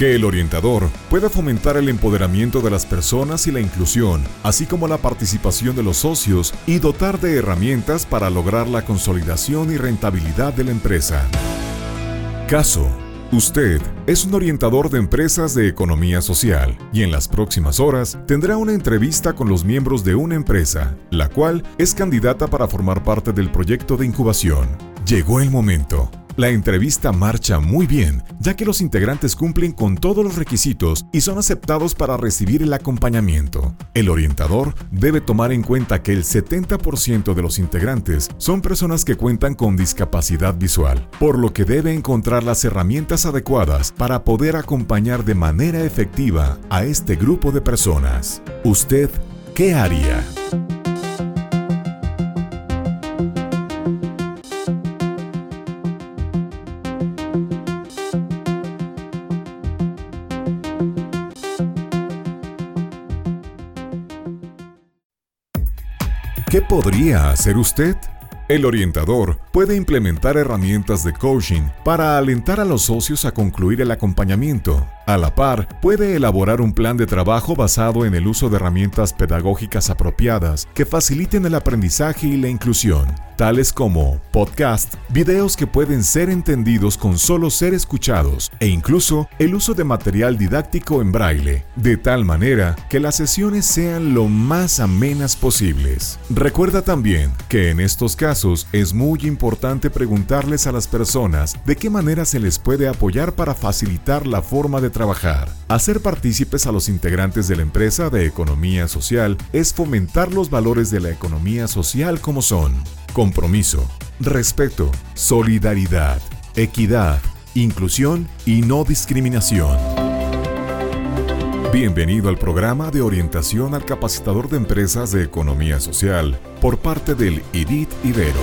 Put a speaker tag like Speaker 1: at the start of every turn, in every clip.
Speaker 1: Que el orientador pueda fomentar el empoderamiento de las personas y la inclusión, así como la participación de los socios y dotar de herramientas para lograr la consolidación y rentabilidad de la empresa. Caso Usted es un orientador de empresas de economía social y en las próximas horas tendrá una entrevista con los miembros de una empresa, la cual es candidata para formar parte del proyecto de incubación. Llegó el momento. La entrevista marcha muy bien, ya que los integrantes cumplen con todos los requisitos y son aceptados para recibir el acompañamiento. El orientador debe tomar en cuenta que el 70% de los integrantes son personas que cuentan con discapacidad visual, por lo que debe encontrar las herramientas adecuadas para poder acompañar de manera efectiva a este grupo de personas. ¿Usted qué haría? ¿Qué podría hacer usted? El orientador puede implementar herramientas de coaching para alentar a los socios a concluir el acompañamiento. A la par, puede elaborar un plan de trabajo basado en el uso de herramientas pedagógicas apropiadas que faciliten el aprendizaje y la inclusión tales como podcast, videos que pueden ser entendidos con solo ser escuchados e incluso el uso de material didáctico en braille, de tal manera que las sesiones sean lo más amenas posibles. Recuerda también que en estos casos es muy importante preguntarles a las personas de qué manera se les puede apoyar para facilitar la forma de trabajar. Hacer partícipes a los integrantes de la empresa de economía social es fomentar los valores de la economía social como son compromiso, respeto, solidaridad, equidad, inclusión y no discriminación. Bienvenido al programa de orientación al capacitador de empresas de economía social por parte del IDIT Ibero.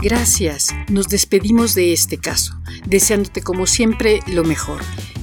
Speaker 2: Gracias, nos despedimos de este caso, deseándote como siempre lo mejor.